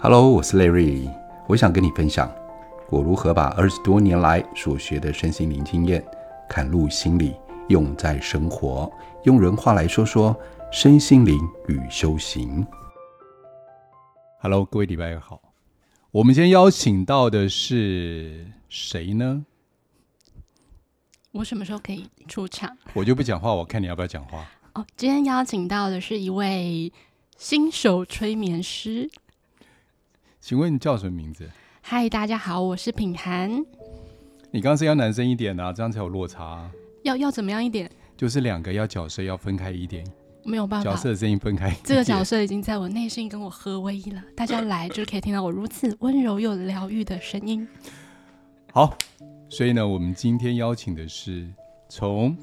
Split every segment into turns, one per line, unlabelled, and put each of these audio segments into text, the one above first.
Hello，我是 Larry，我想跟你分享我如何把二十多年来所学的身心灵经验，嵌入心里，用在生活。用人话来说说身心灵与修行。
Hello，各位礼拜好。我们今天邀请到的是谁呢？
我什么时候可以出场？
我就不讲话，我看你要不要讲话。
哦，今天邀请到的是一位新手催眠师。
请问你叫什么名字？
嗨，大家好，我是品涵。
你刚刚是要男生一点啊，这样才有落差。
要要怎么样一点？
就是两个要角色要分开一点，
没有办法，
角色的声音分开。
这个角色已经在我内心跟我合为一了。大家来就可以听到我如此温柔又疗愈的声音。
好，所以呢，我们今天邀请的是从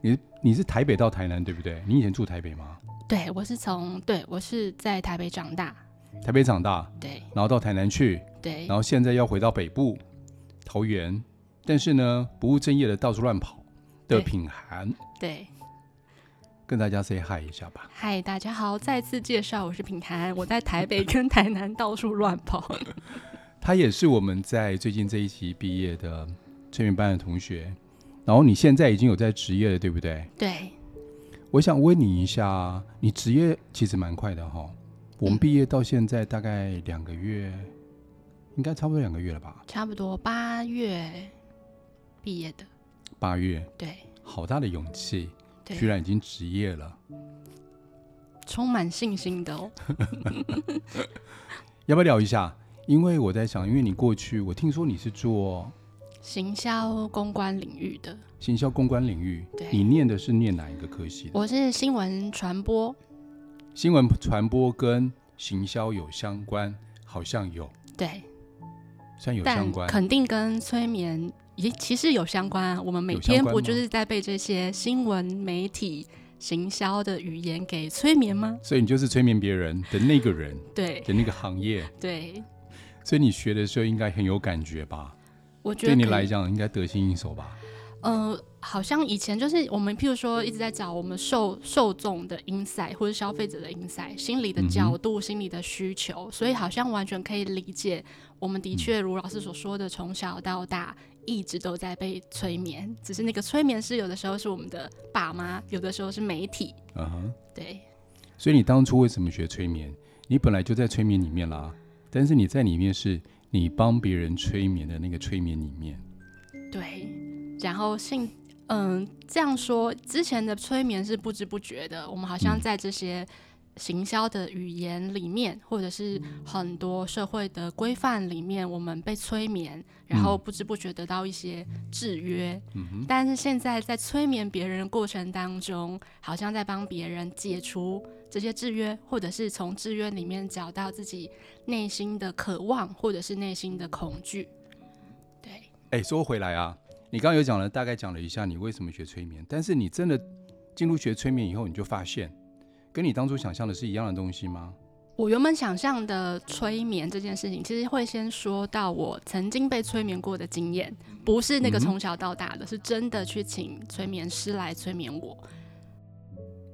你你是台北到台南对不对？你以前住台北吗？
对，我是从对我是在台北长大。
台北长大，
对，
然后到台南去，
对，
然后现在要回到北部桃园，但是呢，不务正业的到处乱跑的品涵，
对，
跟大家 say hi 一下吧。
嗨，大家好，再次介绍，我是品涵，我在台北跟台南到处乱跑。
他也是我们在最近这一期毕业的催眠班的同学，然后你现在已经有在职业了，对不对？
对。
我想问你一下，你职业其实蛮快的哈。我们毕业到现在大概两个月，嗯、应该差不多两个月了吧？
差不多八月毕业的。
八月，
对，
好大的勇气，
对，
居然已经职业了，
充满信心的哦。
要不要聊一下？因为我在想，因为你过去我听说你是做
行销公关领域的，
行销公关领域，
对，
你念的是念哪一个科系？
我是新闻传播。
新闻传播跟行销有相关，好像有，
对，
算有相关，
肯定跟催眠也其实有相关啊。我们每天不就是在被这些新闻媒体行销的语言给催眠吗？
所以你就是催眠别人的那个人，
对
的那个行业，
对。
所以你学的时候应该很有感觉吧？
我觉得
对你来讲应该得心应手吧？
呃，好像以前就是我们，譬如说一直在找我们受受众的 insight 或者消费者的 insight，心理的角度、嗯、心理的需求，所以好像完全可以理解。我们的确如老师所说的，从小到大一直都在被催眠，只是那个催眠师有的时候是我们的爸妈，有的时候是媒体。嗯哼，对。
所以你当初为什么学催眠？你本来就在催眠里面啦，但是你在里面是你帮别人催眠的那个催眠里面。
对。然后信，嗯，这样说，之前的催眠是不知不觉的，我们好像在这些行销的语言里面，嗯、或者是很多社会的规范里面，我们被催眠，然后不知不觉得到一些制约。嗯、但是现在在催眠别人的过程当中，好像在帮别人解除这些制约，或者是从制约里面找到自己内心的渴望，或者是内心的恐惧。对，
哎，说回来啊。你刚刚有讲了，大概讲了一下你为什么学催眠，但是你真的进入学催眠以后，你就发现跟你当初想象的是一样的东西吗？
我原本想象的催眠这件事情，其实会先说到我曾经被催眠过的经验，不是那个从小到大的，嗯、是真的去请催眠师来催眠我。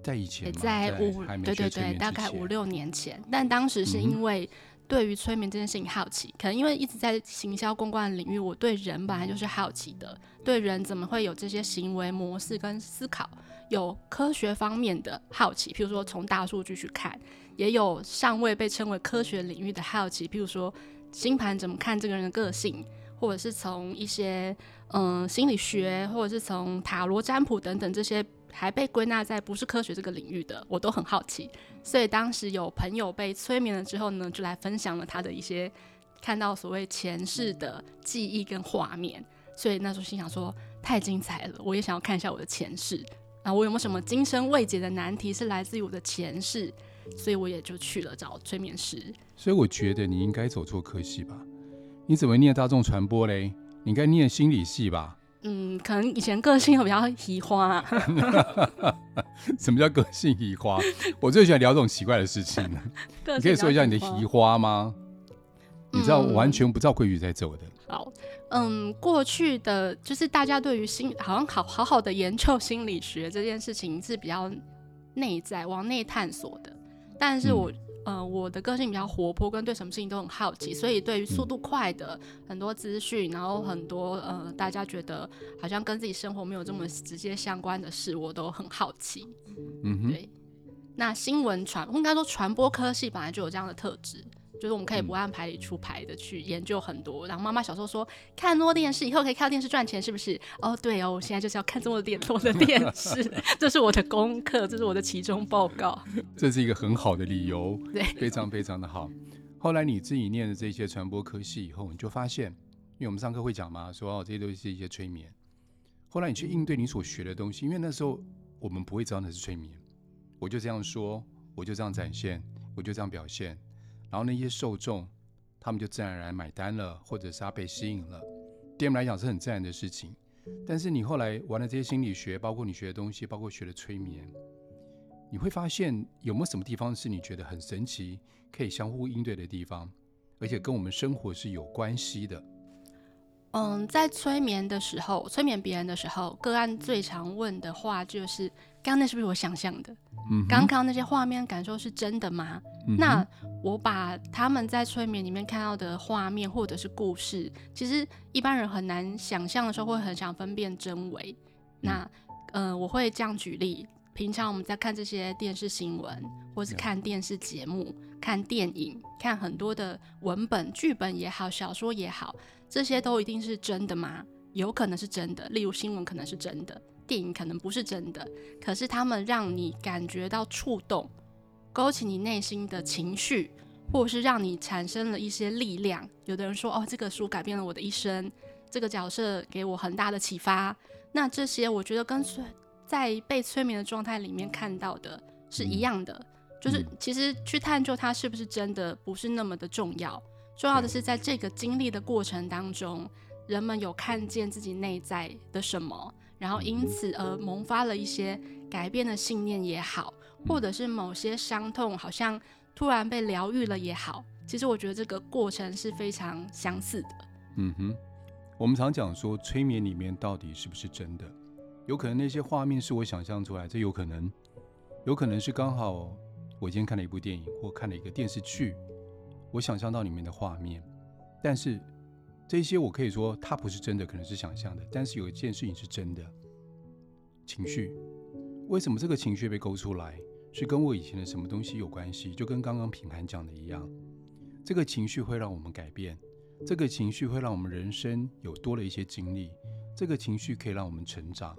在以前，
在五对对对，大概五六年前，但当时是因为。对于催眠这件事情好奇，可能因为一直在行销公关领域，我对人本来就是好奇的，对人怎么会有这些行为模式跟思考，有科学方面的好奇，譬如说从大数据去看，也有尚未被称为科学领域的好奇，譬如说星盘怎么看这个人的个性，或者是从一些嗯、心理学，或者是从塔罗占卜等等这些。还被归纳在不是科学这个领域的，我都很好奇。所以当时有朋友被催眠了之后呢，就来分享了他的一些看到所谓前世的记忆跟画面。所以那时候心想说，太精彩了，我也想要看一下我的前世啊，我有没有什么今生未解的难题是来自于我的前世？所以我也就去了找催眠师。
所以我觉得你应该走错科系吧？你怎么念大众传播嘞？你应该念心理系吧？
嗯，可能以前个性会比较移花，啊。
什么叫个性移花？我最喜欢聊这种奇怪的事情。你可以说一下你的移花吗？嗯、你知道我完全不知道规矩在走的。
好，嗯，过去的就是大家对于心好像好好好的研究心理学这件事情是比较内在往内探索的，但是我。嗯呃，我的个性比较活泼，跟对什么事情都很好奇，所以对于速度快的很多资讯，然后很多呃，大家觉得好像跟自己生活没有这么直接相关的事，我都很好奇。
嗯哼，
对。那新闻传，应该说传播科系本来就有这样的特质。就是我们可以不按牌理出牌的去研究很多，然后妈妈小时候说看多电视以后可以靠电视赚钱，是不是？哦，对哦，我现在就是要看这么点多的电视，这是我的功课，这是我的期中报告。
这是一个很好的理由，
对，
非常非常的好。后来你自己念的这些传播科系以后，你就发现，因为我们上课会讲嘛，说哦，这些都是一些催眠。后来你去应对你所学的东西，因为那时候我们不会知道那是催眠，我就这样说，我就这样展现，我就这样表现。然后那些受众，他们就自然而然买单了，或者是他被吸引了，对我们来讲是很自然的事情。但是你后来玩了这些心理学，包括你学的东西，包括学的催眠，你会发现有没有什么地方是你觉得很神奇，可以相互应对的地方，而且跟我们生活是有关系的。
嗯，在催眠的时候，催眠别人的时候，个案最常问的话就是：刚刚那是不是我想象的？
嗯，
刚刚那些画面感受是真的吗？
嗯？
那我把他们在催眠里面看到的画面或者是故事，其实一般人很难想象的时候，会很想分辨真伪。那，呃，我会这样举例：平常我们在看这些电视新闻，或是看电视节目、看电影、看很多的文本、剧本也好，小说也好。这些都一定是真的吗？有可能是真的，例如新闻可能是真的，电影可能不是真的。可是他们让你感觉到触动，勾起你内心的情绪，或者是让你产生了一些力量。有的人说：“哦，这个书改变了我的一生，这个角色给我很大的启发。”那这些我觉得跟催在被催眠的状态里面看到的是一样的，嗯、就是其实去探究它是不是真的，不是那么的重要。重要的是，在这个经历的过程当中，人们有看见自己内在的什么，然后因此而萌发了一些改变的信念也好，或者是某些伤痛好像突然被疗愈了也好。其实我觉得这个过程是非常相似的。
嗯哼，我们常讲说，催眠里面到底是不是真的？有可能那些画面是我想象出来，这有可能；有可能是刚好我今天看了一部电影或看了一个电视剧。我想象到里面的画面，但是这些我可以说它不是真的，可能是想象的。但是有一件事情是真的，情绪。为什么这个情绪被勾出来，是跟我以前的什么东西有关系？就跟刚刚品涵讲的一样，这个情绪会让我们改变，这个情绪会让我们人生有多了一些经历，这个情绪可以让我们成长，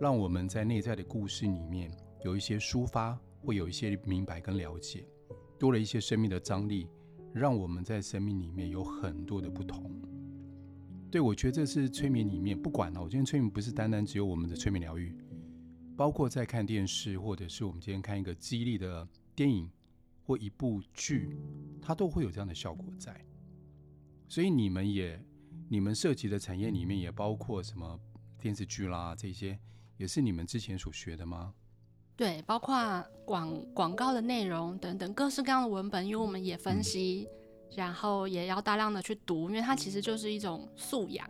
让我们在内在的故事里面有一些抒发，会有一些明白跟了解，多了一些生命的张力。让我们在生命里面有很多的不同。对，我觉得这是催眠里面不管了。我今天催眠不是单单只有我们的催眠疗愈，包括在看电视，或者是我们今天看一个激励的电影或一部剧，它都会有这样的效果在。所以你们也，你们涉及的产业里面也包括什么电视剧啦，这些也是你们之前所学的吗？
对，包括广广告的内容等等各式各样的文本，因为我们也分析，嗯，然后也要大量的去读，因为它其实就是一种素养。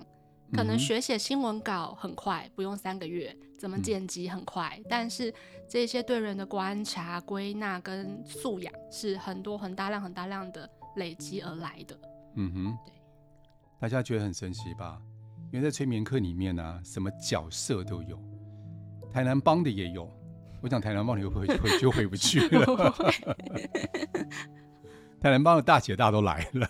可能学写新闻稿很快，不用三个月；怎么剪辑很快，嗯，但是这些对人的观察、归纳跟素养是很多很大量、很大量的累积而来的。
嗯哼，对，大家觉得很神奇吧？因为在催眠课里面呢，啊，什么角色都有，台南帮的也有。我讲台南帮，你会不会回就回不去了？台南帮的大姐大都来了，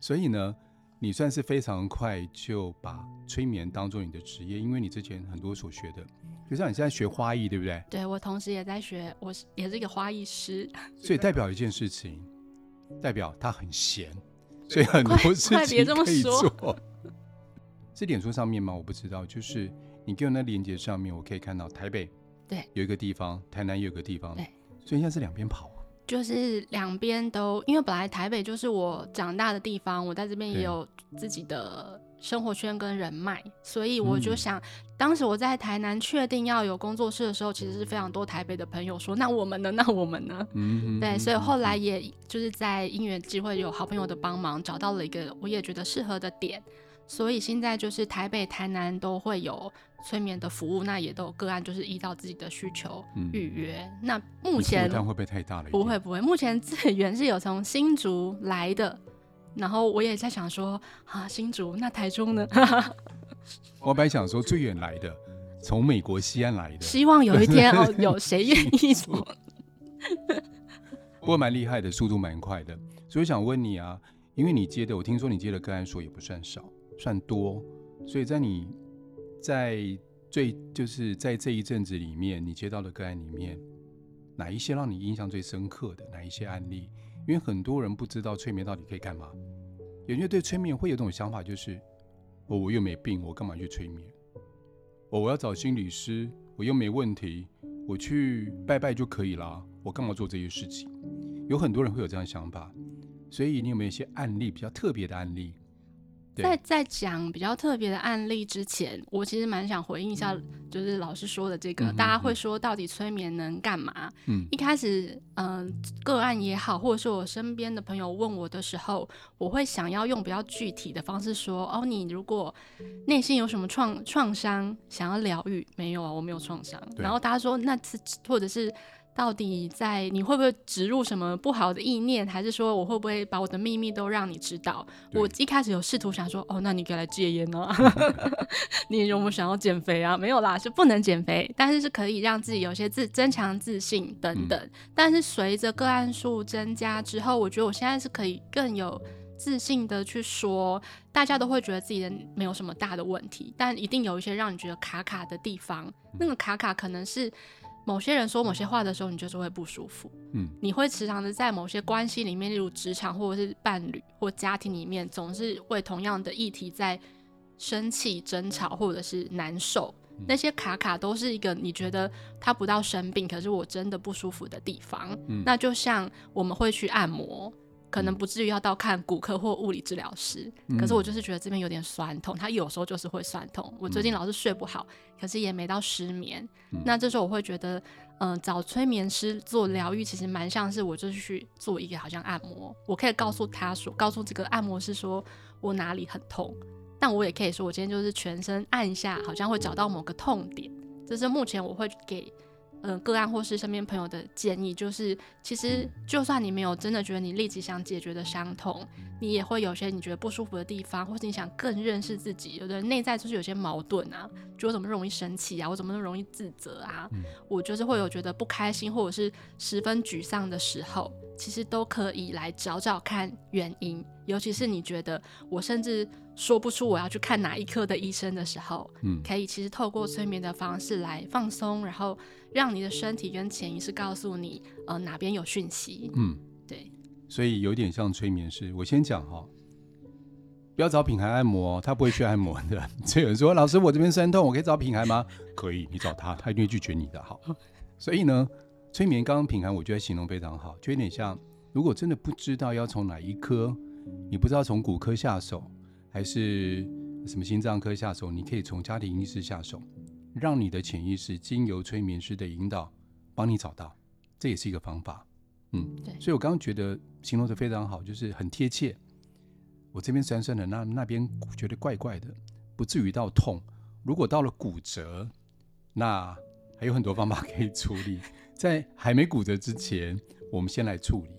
所以呢，你算是非常快就把催眠当做你的职业，因为你之前很多所学的，就像你现在学花艺，对不对？
对，我同时也在学，我是也是一个花艺师，
所以代表一件事情，代表他很闲，所以很多事情可以做。是脸书上面吗？我不知道，就是你给我那链接上面，我可以看到台北。
对，
有一个地方，台南有一个地方，
对，
所以现在是两边跑啊。
就是两边都，因为本来台北就是我长大的地方，我在这边也有自己的生活圈跟人脉，所以我就想、嗯，当时我在台南确定要有工作室的时候，其实是非常多台北的朋友说：“那我们呢？那我们呢？”嗯，对，所以后来也就是在因缘机会有好朋友的帮忙，找到了一个我也觉得适合的点。所以现在就是台北、台南都会有催眠的服务，那也都有个案，就是依照自己的需求预约。嗯、那目前
会不会太大了？
不会不会，目前资源是有从新竹来的，然后我也在想说啊，新竹那台中呢？
我本来想说最远来的，从美国西安来的，
希望有一天哦，有谁愿意做？
不过蛮厉害的，速度蛮快的，所以想问你啊，因为你接的，我听说你接的个案数也不算少。算多，所以在你在最就是在这一阵子里面，你接到的个案里面，哪一些让你印象最深刻的？哪一些案例？因为很多人不知道催眠到底可以干嘛，有些对催眠会有种想法，就是我我又没病，我干嘛去催眠？我我要找心理师，我又没问题，我去拜拜就可以了，我干嘛做这些事情？有很多人会有这样想法，所以你有没有一些案例比较特别的案例？
在在讲比较特别的案例之前，我其实蛮想回应一下，就是老师说的这个，嗯、大家会说到底催眠能干嘛？嗯，一开始，嗯、呃，个案也好，或者是我身边的朋友问我的时候，我会想要用比较具体的方式说，哦，你如果内心有什么创创伤，想要疗愈，没有啊，我没有创伤。然后大家说，那次或者是。到底在你会不会植入什么不好的意念，还是说我会不会把我的秘密都让你知道？我一开始有试图想说，哦，那你可以来戒烟啊，你有没有想要减肥啊？没有啦，是不能减肥，但是是可以让自己有些自增强自信等等。嗯、但是随着个案数增加之后，我觉得我现在是可以更有自信的去说，大家都会觉得自己的没有什么大的问题，但一定有一些让你觉得卡卡的地方。那个卡卡可能是。某些人说某些话的时候，你就是会不舒服。嗯，你会时常的在某些关系里面，例如职场或者是伴侣或家庭里面，总是为同样的议题在生气、争吵或者是难受。那些卡卡都是一个你觉得他不到生病，可是我真的不舒服的地方。嗯，那就像我们会去按摩。可能不至于要到看骨科或物理治疗师，嗯、可是我就是觉得这边有点酸痛，他有时候就是会酸痛。我最近老是睡不好，嗯、可是也没到失眠。嗯、那这时候我会觉得，嗯、呃，找催眠师做疗愈，其实蛮像是我就是去做一个好像按摩，我可以告诉他说，告诉这个按摩师说我哪里很痛，但我也可以说我今天就是全身按一下，好像会找到某个痛点。这是目前我会给。嗯，个案或是身边朋友的建议就是，其实就算你没有真的觉得你立即想解决的伤痛，你也会有些你觉得不舒服的地方，或是你想更认识自己。有的人内在就是有些矛盾啊，就我怎么容易生气啊，我怎么容易自责啊，我就是会有觉得不开心或者是十分沮丧的时候，其实都可以来找找看原因。尤其是你觉得我甚至说不出我要去看哪一科的医生的时候，嗯，可以其实透过催眠的方式来放松，然后让你的身体跟潜意识告诉你，呃，哪边有讯息，嗯，对。
所以有点像催眠师。我先讲哈，不要找品牌按摩，他不会去按摩的。所以有人说，老师，我这边酸痛，我可以找品牌吗？可以，你找他，他一定会拒绝你的。好，所以呢，催眠刚刚品牌我觉得形容非常好，就有点像，如果真的不知道要从哪一科。你不知道从骨科下手，还是什么心脏科下手？你可以从家庭医师下手，让你的潜意识经由催眠师的引导，帮你找到，这也是一个方法。嗯，对。所以我刚刚觉得形容的非常好，就是很贴切。我这边酸酸的，那那边觉得怪怪的，不至于到痛。如果到了骨折，那还有很多方法可以处理。在还没骨折之前，我们先来处理。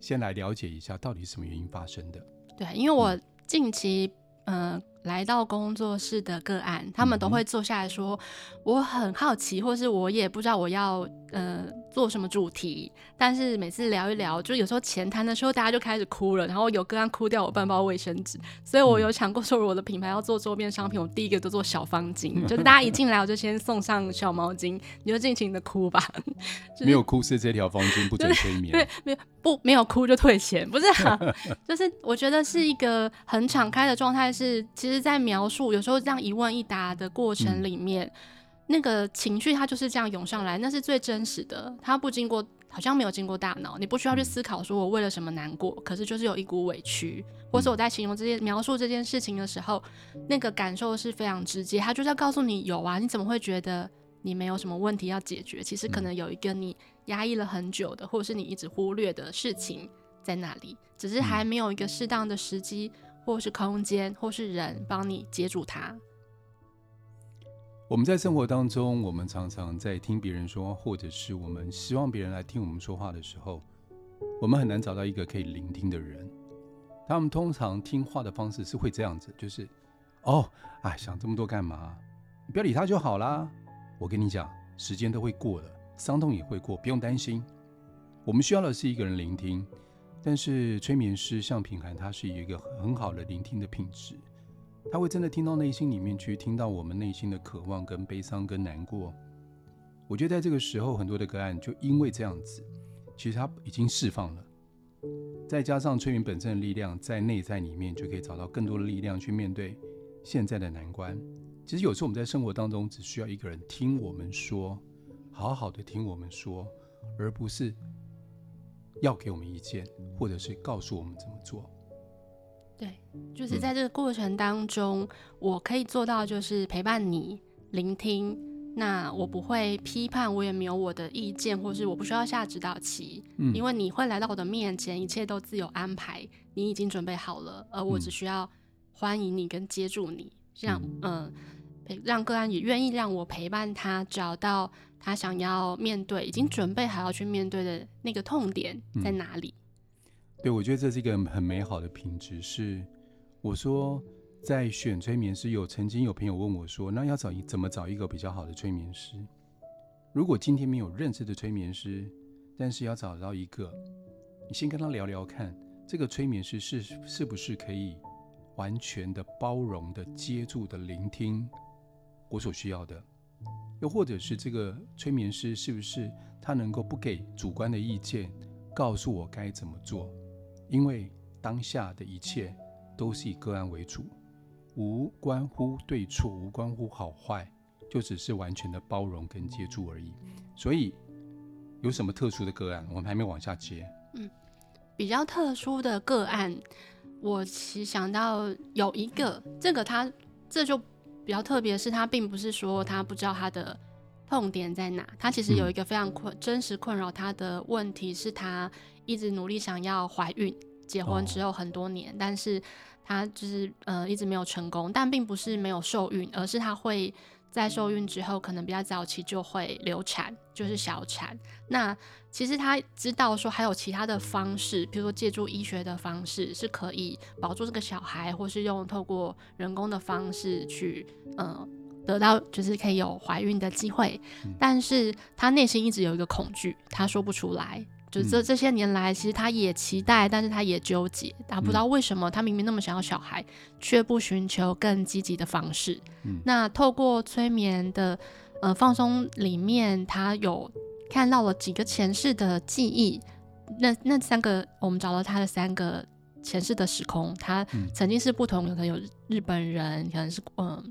先来了解一下到底是什么原因发生的。对，
因为我近期嗯。呃来到工作室的个案，他们都会坐下来说：“我很好奇，或是我也不知道我要呃做什么主题。”但是每次聊一聊，就有时候前谈的时候，大家就开始哭了，然后有个案哭掉我半包卫生纸。所以我有想过说，我的品牌要做周边商品，我第一个都做小方巾，就是大家一进来我就先送上小毛巾，你就尽情的哭吧。
就是、没有哭是这条方巾不准催眠。
对，没有不没有哭就退钱，不是、啊？就是我觉得是一个很敞开的状态，是其实。在描述有时候这样一问一答的过程里面，嗯、那个情绪它就是这样涌上来，那是最真实的。它不经过，好像没有经过大脑，你不需要去思考说我为了什么难过，可是就是有一股委屈，或是我在形容这件描述这件事情的时候，那个感受是非常直接。他就是要告诉你有啊，你怎么会觉得你没有什么问题要解决？其实可能有一个你压抑了很久的，或者是你一直忽略的事情在那里，只是还没有一个适当的时机。或是空间，或是人帮你接住它。
我们在生活当中，我们常常在听别人说，或者是我们希望别人来听我们说话的时候，我们很难找到一个可以聆听的人。他们通常听话的方式是会这样子，就是，哦，哎，想这么多干嘛？你不要理他就好啦。我跟你讲，时间都会过的，伤痛也会过，不用担心。我们需要的是一个人聆听，但是催眠师像品涵，他是一个很好的聆听的品质。他会真的听到内心里面去，听到我们内心的渴望、跟悲伤、跟难过。我觉得在这个时候，很多的个案就因为这样子，其实他已经释放了。再加上催眠本身的力量，在内在里面就可以找到更多的力量去面对现在的难关。其实有时候我们在生活当中只需要一个人听我们说，好好的听我们说，而不是要给我们意见，或者是告诉我们怎么做。
对，就是在这个过程当中，嗯、我可以做到就是陪伴你、聆听。那我不会批判，我也没有我的意见，或是我不需要下指导棋，嗯、因为你会来到我的面前，一切都自有安排，你已经准备好了，而我只需要欢迎你跟接住你，这样，嗯，呃、让个案也愿意让我陪伴他，找到他想要面对、已经准备好要去面对的那个痛点在哪里。嗯
对，我觉得这是一个很美好的品质。是我说，在选催眠师，有曾经有朋友问我说：“那要找一怎么找一个比较好的催眠师？”如果今天没有认识的催眠师，但是要找到一个，你先跟他聊聊看，这个催眠师是是不是可以完全的包容的接住的聆听我所需要的，又或者是这个催眠师是不是他能够不给主观的意见，告诉我该怎么做？因为当下的一切都是以个案为主，无关乎对错，无关乎好坏，就只是完全的包容跟接住而已。所以有什么特殊的个案，我们还没往下接。
嗯，比较特殊的个案，我其实想到有一个，这个他这就比较特别，是他并不是说他不知道他的痛点在哪，他其实有一个非常困真实困扰他的问题是他。一直努力想要怀孕，结婚之后很多年，哦、但是她就是呃一直没有成功，但并不是没有受孕，而是她会在受孕之后可能比较早期就会流产，就是小产。那其实她知道说还有其他的方式，比如说借助医学的方式是可以保住这个小孩，或是用透过人工的方式去呃得到就是可以有怀孕的机会，嗯、但是她内心一直有一个恐惧，她说不出来。就这这些年来，其实他也期待，但是他也纠结，他不知道为什么他明明那么想要小孩，却不寻求更积极的方式。嗯，那透过催眠的呃放松里面，他有看到了几个前世的记忆，那那三个我们找到他的三个前世的时空，他曾经是不同的，可能有日本人，可能是嗯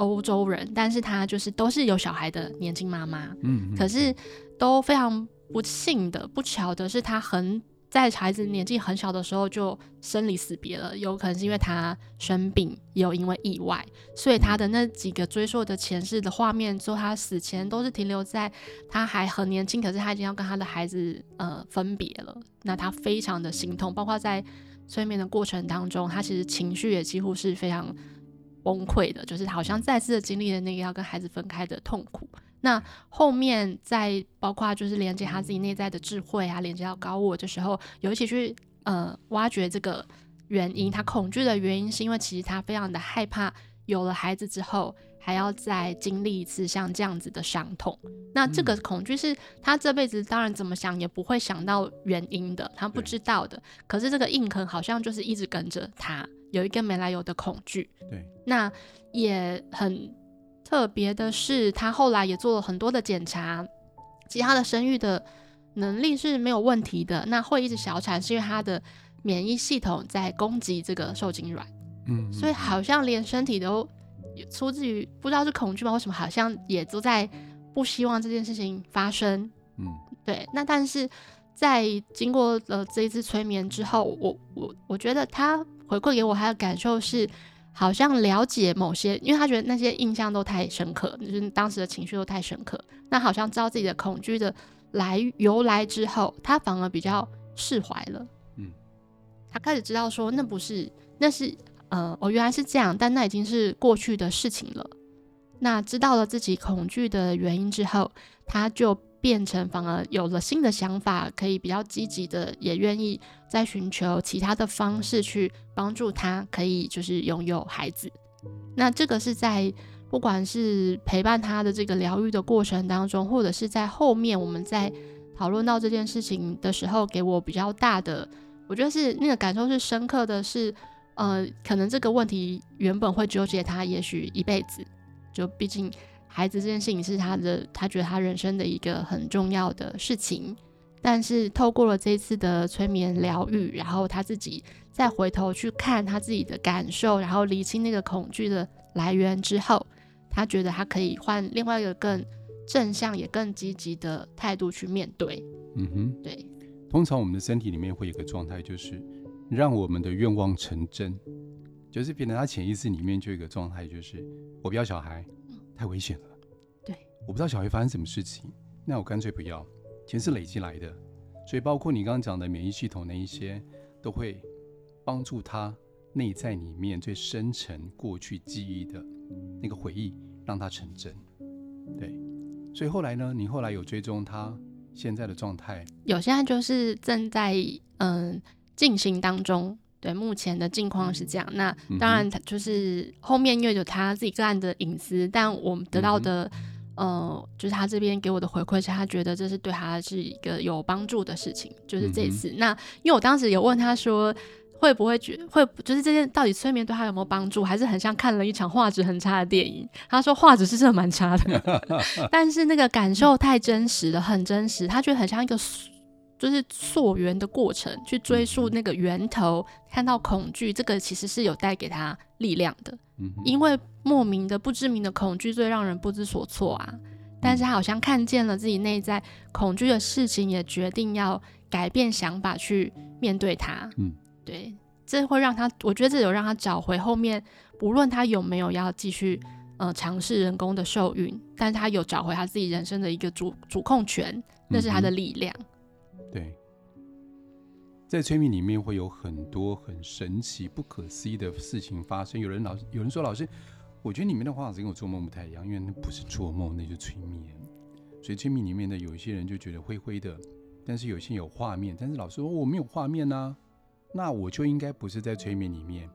欧洲人，但是他就是都是有小孩的年轻妈妈，嗯，可是都非常。不幸的、不巧的是，他很在孩子年纪很小的时候就生离死别了。有可能是因为他生病，也有因为意外，所以他的那几个追溯的前世的画面，说他死前都是停留在他还很年轻，可是他已经要跟他的孩子呃分别了。那他非常的心痛，包括在催眠的过程当中，他其实情绪也几乎是非常崩溃的，就是好像再次的经历了那个要跟孩子分开的痛苦。那后面再包括就是连接他自己内在的智慧啊，连接到高我的时候，有一起去呃挖掘这个原因。他恐惧的原因是因为其实他非常的害怕有了孩子之后还要再经历一次像这样子的伤痛。那这个恐惧是他这辈子当然怎么想也不会想到原因的，他不知道的。可是这个印痕好像就是一直跟着他，有一个没来由的恐惧。
对，
那也很。特别的是，他后来也做了很多的检查，其实他的生育的能力是没有问题的。那会一直小产，是因为他的免疫系统在攻击这个受精卵，嗯，所以好像连身体都出自于不知道是恐惧吗？为什么好像也都在不希望这件事情发生？嗯，对。那但是在经过了这一次催眠之后，我我我觉得他回馈给我他的感受是。好像了解某些，因为他觉得那些印象都太深刻，就是当时的情绪都太深刻。那好像知道自己的恐惧的来由来之后，他反而比较释怀了。嗯，他开始知道说，那不是，那是呃，哦，原来是这样，但那已经是过去的事情了。那知道了自己恐惧的原因之后，他就变成反而有了新的想法，可以比较积极的，也愿意再寻求其他的方式去帮助他，可以就是拥有孩子。那这个是在不管是陪伴他的这个疗愈的过程当中，或者是在后面我们在讨论到这件事情的时候，给我比较大的，我觉得是那个感受是深刻的是，呃，可能这个问题原本会纠结他，也许一辈子。就毕竟孩子这件事情是他的，他觉得他人生的一个很重要的事情。但是透过了这一次的催眠疗愈，然后他自己再回头去看他自己的感受，然后理清那个恐惧的来源之后，他觉得他可以换另外一个更正向也更积极的态度去面对。
嗯哼，
对。
通常我们的身体里面会有一个状态，就是让我们的愿望成真。就是变成他潜意识里面就有一个状态，就是我不要小孩，太危险了。
对，
我不知道小孩发生什么事情，那我干脆不要。钱是累积来的，所以包括你刚刚讲的免疫系统那一些，都会帮助他内在里面最深层过去记忆的那个回忆，让他成真。对，所以后来呢，你后来有追踪他现在的状态？
有，现在就是正在嗯进行当中。对，目前的境况是这样。那当然，他就是后面又有他自己个案的隐私，嗯、但我们得到的，嗯、呃，就是他这边给我的回馈是，他觉得这是对他是一个有帮助的事情。就是这次，嗯、那因为我当时有问他说，会不会觉会，就是这件到底催眠对他有没有帮助，还是很像看了一场画质很差的电影？他说画质是真的蛮差的，但是那个感受太真实了，很真实，他觉得很像一个。就是溯源的过程，去追溯那个源头，看到恐惧，这个其实是有带给他力量的。嗯，因为莫名的不知名的恐惧最让人不知所措啊。但是他好像看见了自己内在恐惧的事情，也决定要改变想法去面对它。嗯，对，这会让他，我觉得这有让他找回后面，无论他有没有要继续呃尝试人工的受孕，但是他有找回他自己人生的一个主主控权，那是他的力量。
对，在催眠里面会有很多很神奇、不可思议的事情发生。有人老有人说：“老师，我觉得里面的话跟我做梦不太一样，因为那不是做梦，那是催眠。所以催眠里面的有一些人就觉得灰灰的，但是有些有画面。但是老师说我没有画面啊，那我就应该不是在催眠里面。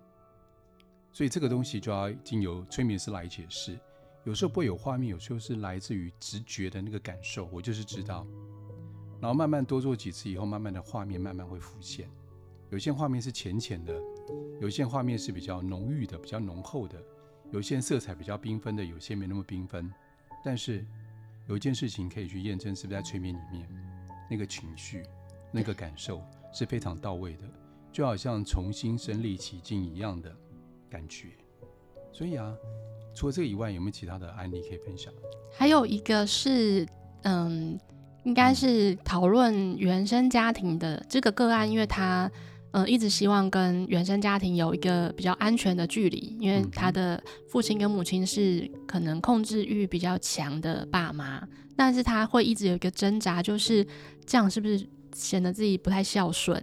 所以这个东西就要经由催眠师来解释。有时候不会有画面，有时候是来自于直觉的那个感受，我就是知道。”然后慢慢多做几次以后，慢慢的画面慢慢会浮现。有些画面是浅浅的，有些画面是比较浓郁的、比较浓厚的，有些色彩比较缤纷的，有些没那么缤纷。但是有一件事情可以去验证，是不是在催眠里面那个情绪、那个感受是非常到位的，就好像重新身临其境一样的感觉。所以啊，除了这个以外，有没有其他的案例可以分享？
还有一个是，嗯。应该是讨论原生家庭的这个个案，因为他呃一直希望跟原生家庭有一个比较安全的距离，因为他的父亲跟母亲是可能控制欲比较强的爸妈，但是他会一直有一个挣扎，就是这样是不是显得自己不太孝顺，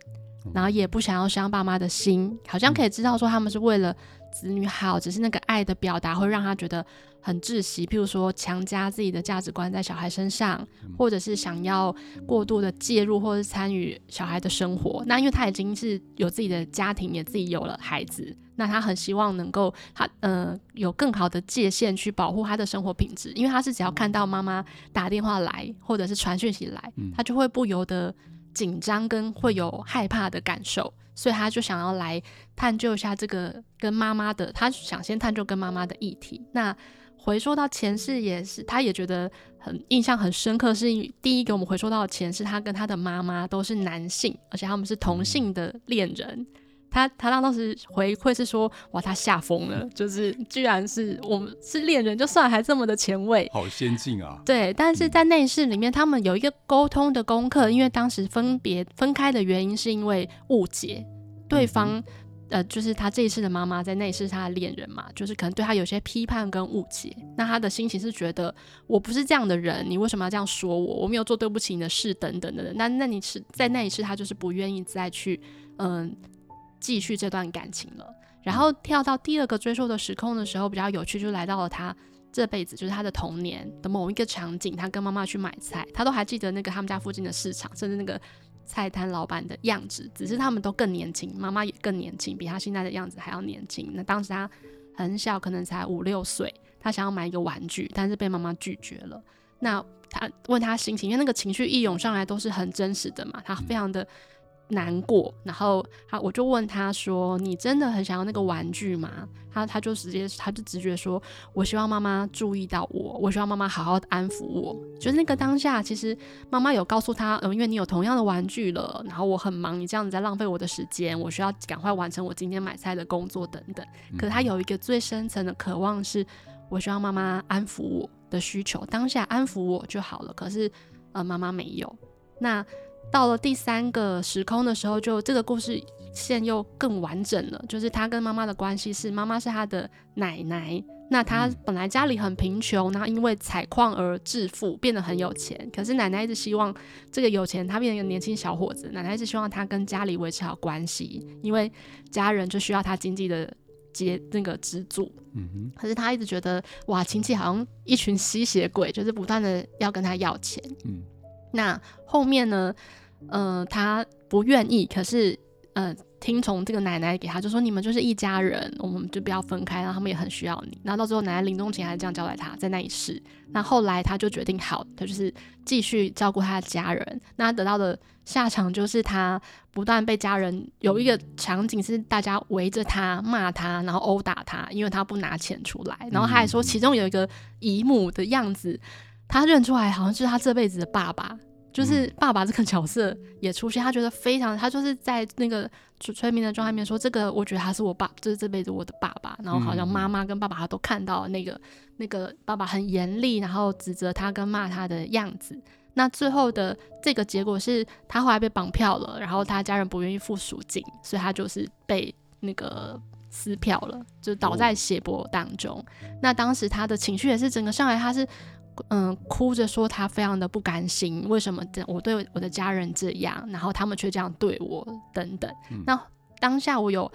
然后也不想要伤爸妈的心，好像可以知道说他们是为了子女好，只是那个爱的表达会让他觉得很窒息。譬如说，强加自己的价值观在小孩身上，或者是想要过度的介入或者参与小孩的生活。那因为他已经是有自己的家庭，也自己有了孩子，那他很希望能够他呃有更好的界限去保护他的生活品质。因为他是只要看到妈妈打电话来，或者是传讯息来，他就会不由得紧张跟会有害怕的感受。所以他就想要来探究一下这个跟妈妈的，他想先探究跟妈妈的议题。那回溯到前世也是，他也觉得很印象很深刻。是第一个我们回溯到前世，他跟他的妈妈都是男性，而且他们是同性的恋人。他他当时回馈是说，哇，他吓疯了，就是居然是我们是恋人，就算还这么的前卫，
好先进啊。
对，但是在内室里面，他们有一个沟通的功课，因为当时分别分开的原因是因为误解对方，嗯、呃，就是他这一世的妈妈在内室是他的恋人嘛，就是可能对他有些批判跟误解，那他的心情是觉得我不是这样的人，你为什么要这样说我？我没有做对不起你的事，等等等等。那那你是在那一世，他就是不愿意再去，嗯、呃。继续这段感情了，然后跳到第二个追溯的时空的时候，比较有趣，就来到了他这辈子，就是他的童年的某一个场景，他跟妈妈去买菜，他都还记得那个他们家附近的市场，甚至那个菜摊老板的样子，只是他们都更年轻，妈妈也更年轻，比他现在的样子还要年轻。那当时他很小，可能才五六岁，他想要买一个玩具，但是被妈妈拒绝了。那他问他心情，因为那个情绪一涌上来都是很真实的嘛，他非常的。难过，然后他我就问他说：“你真的很想要那个玩具吗？”他他就直接他就直觉说：“我希望妈妈注意到我，我希望妈妈好好的安抚我。”就是那个当下，其实妈妈有告诉他：“嗯，因为你有同样的玩具了，然后我很忙，你这样子在浪费我的时间，我需要赶快完成我今天买菜的工作等等。”可是他有一个最深层的渴望是：我希望妈妈安抚我的需求，当下安抚我就好了。可是呃，妈妈没有那。到了第三个时空的时候，就这个故事线又更完整了。就是他跟妈妈的关系是，妈妈是他的奶奶。那他本来家里很贫穷，然后因为采矿而致富，变得很有钱。可是奶奶一直希望这个有钱他变成一个年轻小伙子。奶奶一直希望他跟家里维持好关系，因为家人就需要他经济的接那个支柱。嗯哼。可是他一直觉得哇，亲戚好像一群吸血鬼，就是不断的要跟他要钱。嗯。那后面呢？嗯、呃，他不愿意，可是，呃，听从这个奶奶给他，就说你们就是一家人，我们就不要分开，然后他们也很需要你。然后到最后，奶奶临终前还这样交代他，在那一世。那后来他就决定好，他就是继续照顾他的家人。那得到的下场就是他不断被家人有一个场景是大家围着他骂他，然后殴打他，因为他不拿钱出来。然后他还说，其中有一个姨母的样子，他认出来好像是他这辈子的爸爸。就是爸爸这个角色也出现，他觉得非常，他就是在那个催眠的状态里面说，这个我觉得他是我爸，就是这辈子我的爸爸。然后好像妈妈跟爸爸他都看到那个那个爸爸很严厉，然后指责他跟骂他的样子。那最后的这个结果是他后来被绑票了，然后他家人不愿意付赎金，所以他就是被那个撕票了，就倒在血泊当中。那当时他的情绪也是整个上来，他是。嗯，哭着说他非常的不甘心，为什么我对我的家人这样，然后他们却这样对我等等。嗯、那当下我有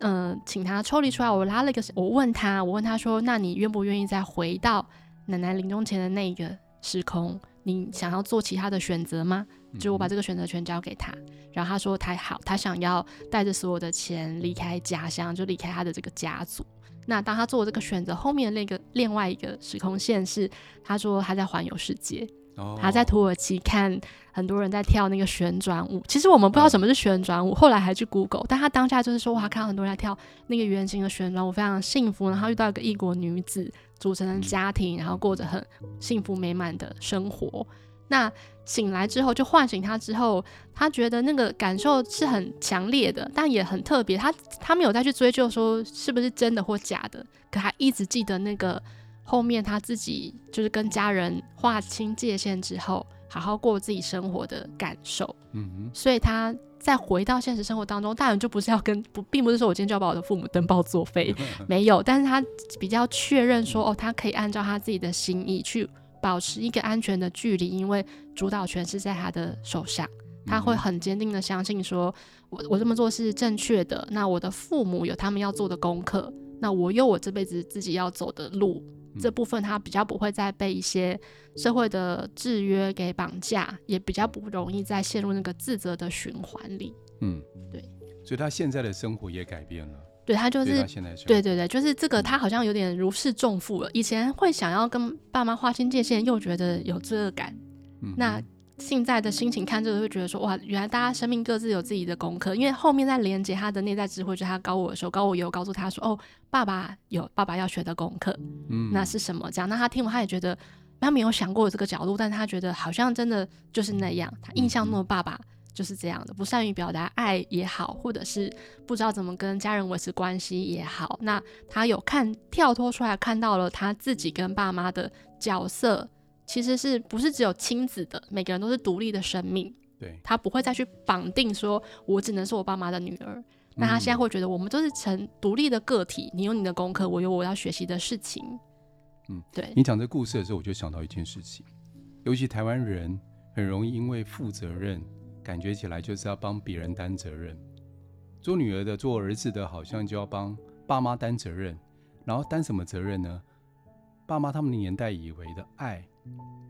嗯，请他抽离出来，我拉了一个，我问他，我问他说，那你愿不愿意再回到奶奶临终前的那个时空？你想要做其他的选择吗？就我把这个选择权交给他，然后他说他好，他想要带着所有的钱离开家乡，就离开他的这个家族。那当他做这个选择，后面那个另外一个时空线是，他说他在环游世界，哦、他在土耳其看很多人在跳那个旋转舞。其实我们不知道什么是旋转舞，嗯、后来还去 Google，但他当下就是说，哇，看到很多人在跳那个圆形的旋转舞，非常幸福。然后遇到一个异国女子，组成了家庭，嗯、然后过着很幸福美满的生活。那醒来之后，就唤醒他之后，他觉得那个感受是很强烈的，但也很特别。他他没有再去追究说是不是真的或假的，可他一直记得那个后面他自己就是跟家人划清界限之后，好好过自己生活的感受。嗯哼。所以他再回到现实生活当中，大人就不是要跟不，并不是说我今天就要把我的父母登报作废，没有。但是他比较确认说，哦，他可以按照他自己的心意去。保持一个安全的距离，因为主导权是在他的手上，他会很坚定的相信说，我我这么做是正确的。那我的父母有他们要做的功课，那我有我这辈子自己要走的路，这部分他比较不会再被一些社会的制约给绑架，也比较不容易再陷入那个自责的循环里。嗯，对，
所以他现在的生活也改变了。
对他就是，对对对，就是这个，他好像有点如释重负了。以前会想要跟爸妈划清界限，又觉得有罪恶感。嗯、那现在的心情看这个，会觉得说，哇，原来大家生命各自有自己的功课。因为后面在连接他的内在智慧，就是他高我的时候，高我也有告诉他说，哦，爸爸有爸爸要学的功课，嗯，那是什么？这样，那他听完，他也觉得他没有想过这个角度，但他觉得好像真的就是那样。他印象中的爸爸。嗯就是这样的，不善于表达爱也好，或者是不知道怎么跟家人维持关系也好，那他有看跳脱出来，看到了他自己跟爸妈的角色，其实是不是只有亲子的，每个人都是独立的生命。对，他不会再去绑定说，我只能是我爸妈的女儿。那他现在会觉得，我们都是成独立的个体，你有你的功课，我有我要学习的事情。
嗯，对。你讲这故事的时候，我就想到一件事情，尤其台湾人很容易因为负责任。感觉起来就是要帮别人担责任，做女儿的、做儿子的，好像就要帮爸妈担责任，然后担什么责任呢？爸妈他们的年代以为的爱，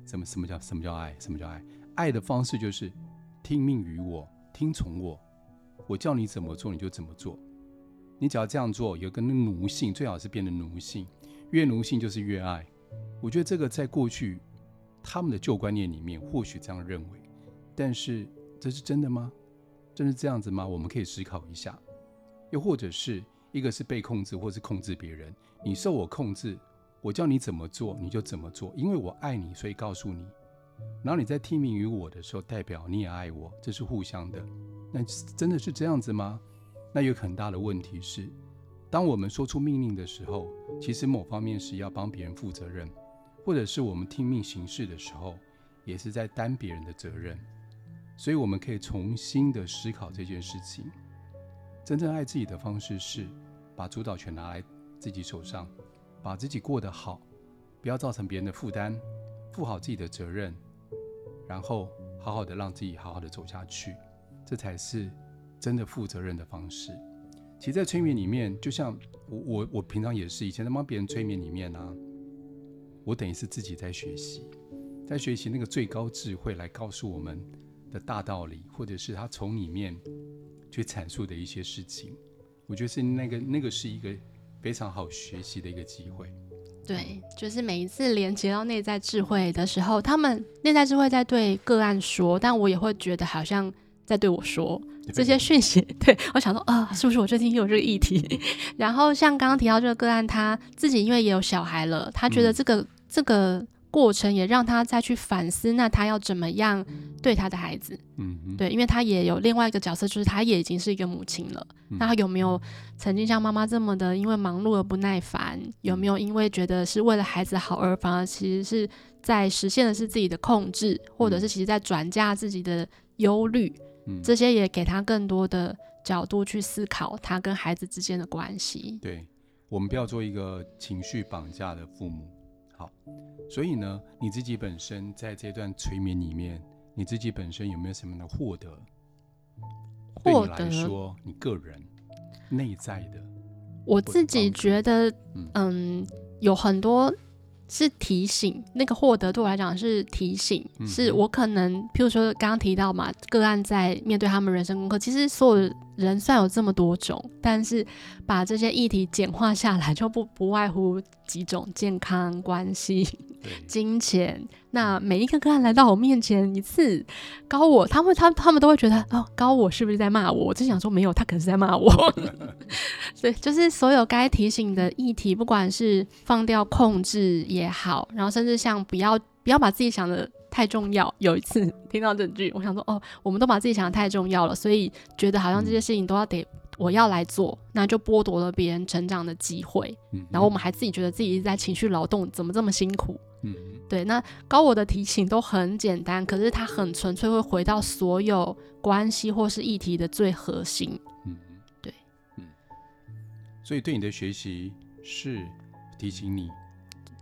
什么什么叫什么叫爱？什么叫爱？爱的方式就是听命于我，听从我，我叫你怎么做你就怎么做，你只要这样做，有个奴性，最好是变得奴性，越奴性就是越爱。我觉得这个在过去他们的旧观念里面或许这样认为，但是这是真的吗？真是这样子吗？我们可以思考一下。又或者是一个是被控制，或是控制别人，你受我控制。我叫你怎么做，你就怎么做，因为我爱你，所以告诉你。然后你在听命于我的时候，代表你也爱我，这是互相的。那真的是这样子吗？那有很大的问题是，当我们说出命令的时候，其实某方面是要帮别人负责任，或者是我们听命行事的时候，也是在担别人的责任。所以我们可以重新的思考这件事情。真正爱自己的方式是把主导权拿来自己手上。把自己过得好，不要造成别人的负担，负好自己的责任，然后好好的让自己好好的走下去，这才是真的负责任的方式。其实，在催眠里面，就像我我我平常也是以前在帮别人催眠里面呢、我等于是自己在学习，在学习那个最高智慧来告诉我们的大道理，或者是他从里面去阐述的一些事情。我觉得是那个那个是一个。非常好学习的一个机会，
对，就是每一次连接到内在智慧的时候，他们内在智慧在对个案说，但我也会觉得好像在对我说这些讯息。对，我想说啊，是不是我最近又有这个议题？然后像刚刚提到这个个案，他自己因为也有小孩了，他觉得这个、嗯、这个。过程也让他再去反思，那他要怎么样对他的孩子？嗯哼，对，因为他也有另外一个角色，就是他也已经是一个母亲了。嗯、那他有没有曾经像妈妈这么的，因为忙碌而不耐烦？有没有因为觉得是为了孩子好而反而其实是在实现的是自己的控制，或者是其实在转嫁自己的忧虑？嗯，这些也给他更多的角度去思考他跟孩子之间的关系。
对，我们不要做一个情绪绑架的父母。好，所以呢，你自己本身在这段催眠里面，你自己本身有没有什么样的获得？获得来说，你个人内在的，
我自己觉得，嗯，嗯，有很多。是提醒，那个获得对我来讲是提醒，嗯、是我可能，譬如说刚刚提到嘛，个案在面对他们人生功课，其实所有人算有这么多种，但是把这些议题简化下来，就不不外乎几种：健康、关系、金钱。那每一个个案来到我面前一次，高我，他们他他们都会觉得哦，高我是不是在骂我？我就想说没有，他可能是在骂我。对，就是所有该提醒的议题，不管是放掉控制也好，然后甚至像不要不要把自己想得太重要。有一次 听到这句，我想说哦，我们都把自己想的太重要了，所以觉得好像这些事情都要得我要来做，那就剥夺了别人成长的机会。然后我们还自己觉得自己一直在情绪劳动，怎么这么辛苦？嗯，对，那高我的提醒都很简单，可是它很纯粹，会回到所有关系或是议题的最核心。嗯，对，嗯，
所以对你的学习是提醒你，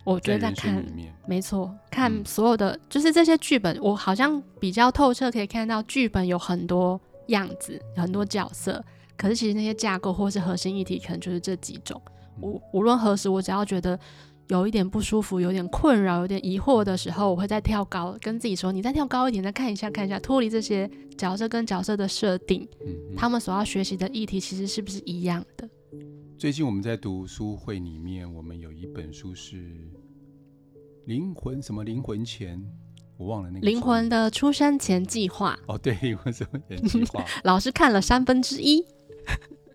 我觉得在看没错，看所有的、嗯、就是这些剧本，我好像比较透彻，可以看到剧本有很多样子，很多角色，可是其实那些架构或是核心议题，可能就是这几种。无无论何时，我只要觉得。有一点不舒服，有点困扰，有点疑惑的时候，我会再跳高，跟自己说：“你再跳高一点，再看一下，看一下，脱离这些角色跟角色的设定，嗯嗯，他们所要学习的议题其实是不是一样的？”
最近我们在读书会里面，我们有一本书是《灵魂什么灵魂前》，我忘了那个
灵魂的出生前计划。
哦，对，灵魂什么前计划？
老师看了三分之一，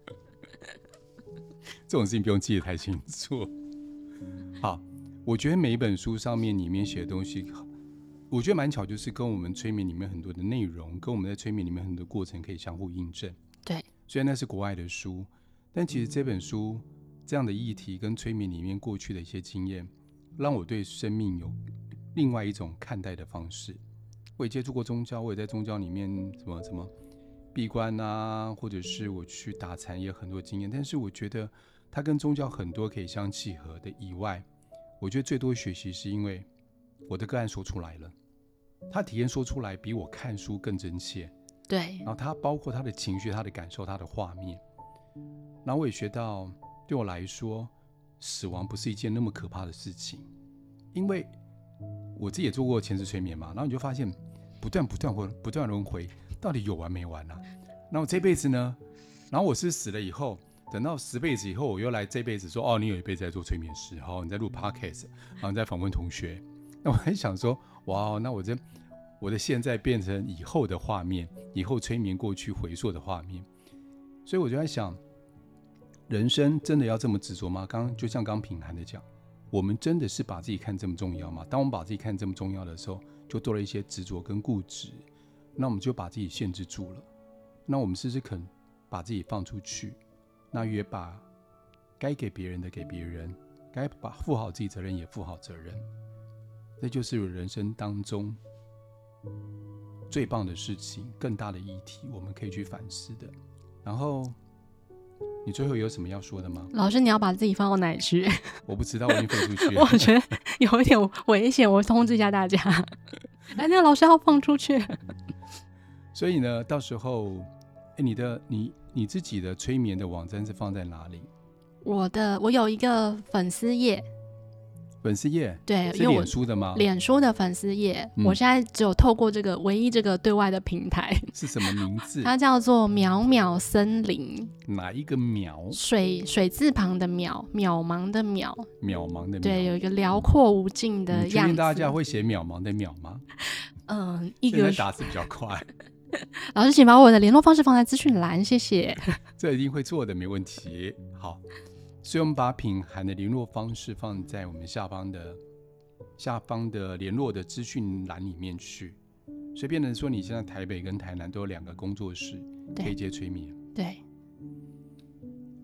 这种事情不用记得太清楚。好，我觉得每一本书上面里面写的东西，我觉得蛮巧，就是跟我们催眠里面很多的内容，跟我们在催眠里面很多过程可以相互印证。
对，
虽然那是国外的书，但其实这本书这样的议题跟催眠里面过去的一些经验，让我对生命有另外一种看待的方式。我也接触过宗教，我也在宗教里面什么什么闭关啊，或者是我去打禅也有很多经验，但是我觉得它跟宗教很多可以相契合的以外。我觉得最多学习是因为我的个案说出来了，他体验说出来比我看书更真切。
对，
然后他包括他的情绪、他的感受、他的画面，然后我也学到，对我来说，死亡不是一件那么可怕的事情，因为我自己也做过前世催眠嘛。然后你就发现，不断不断或不断轮回，到底有完没完啊？那我这辈子呢？然后我是死了以后，等到十辈子以后，我又来这辈子说，哦，你有一辈子在做催眠师，好，你在录 podcast，然后你在访问同学。那我还想说，哇，那我这。我的现在变成以后的画面，以后催眠过去回溯的画面，所以我就在想，人生真的要这么执着吗？刚刚就像刚品涵的讲，我们真的是把自己看这么重要吗？当我们把自己看这么重要的时候，就多了一些执着跟固执，那我们就把自己限制住了。那我们是不是肯把自己放出去？那也把该给别人的给别人，该把负好自己责任也负好责任。这就是人生当中。最棒的事情，更大的议题，我们可以去反思的。然后，你最后有什么要说的吗？
老师，你要把自己放到哪里去？
我不知道，我已经飞出去了。
我觉得有一点危险，我通知一下大家。哎，那个老师要放出去。
所以呢，到时候，哎，你的你你自己的催眠的网站是放在哪里？
我的，我有一个粉丝页。
粉丝页
对，
是脸书的吗？
脸书的粉丝页，嗯，我现在只有透过这个唯一这个对外的平台。
是什么名字？
它叫做渺渺森林。
哪一个渺？
水水字旁的渺，渺茫的渺。
渺茫的渺。
对，有一个辽阔无尽的
样大家会写渺茫的渺吗？
嗯，一个
打字比较快。
老师，请把我的联络方式放在资讯栏，谢谢。
这一定会做的，没问题。好。所以，我们把品涵的联络方式放在我们下方的下方的联络的资讯栏里面去。随便能说，你现在台北跟台南都有两个工作室可以接催眠。
对，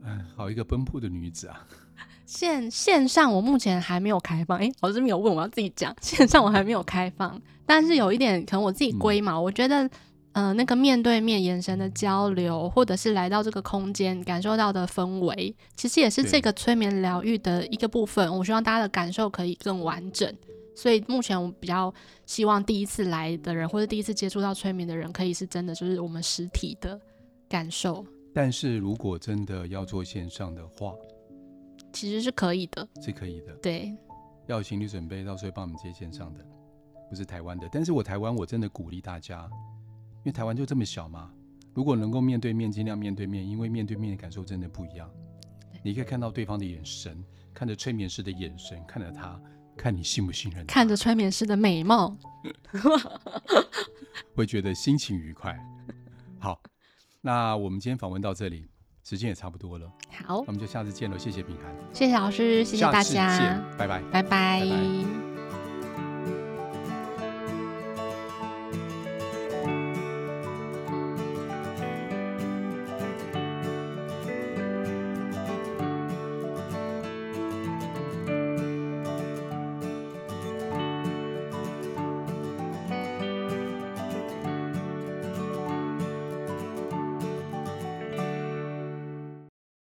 嗯，好一个奔波的女子啊！
线线上我目前还没有开放。哎，老师没有问，我要自己讲。线上我还没有开放，但是有一点可能我自己归嘛，嗯、我觉得。嗯、呃，那个面对面眼神的交流，或者是来到这个空间感受到的氛围，其实也是这个催眠疗愈的一个部分。我希望大家的感受可以更完整，所以目前我比较希望第一次来的人，或者第一次接触到催眠的人，可以是真的就是我们实体的感受。
但是如果真的要做线上的话，
其实是可以的，
是可以的。
对，
要有心理准备，到时候帮我们接线上的，不是台湾的。但是我台湾我真的鼓励大家。因为台湾就这么小嘛，如果能够面对面，尽量面对面，因为面对面的感受真的不一样。你可以看到对方的眼神，看着催眠师的眼神，看着他，看你信不信任他，
看着催眠师的美貌
会觉得心情愉快。好，那我们今天访问到这里，时间也差不多了。
好，
那我们就下次见了。谢谢品涵，
谢谢老师，谢谢大家，
拜拜，
拜拜。
拜拜。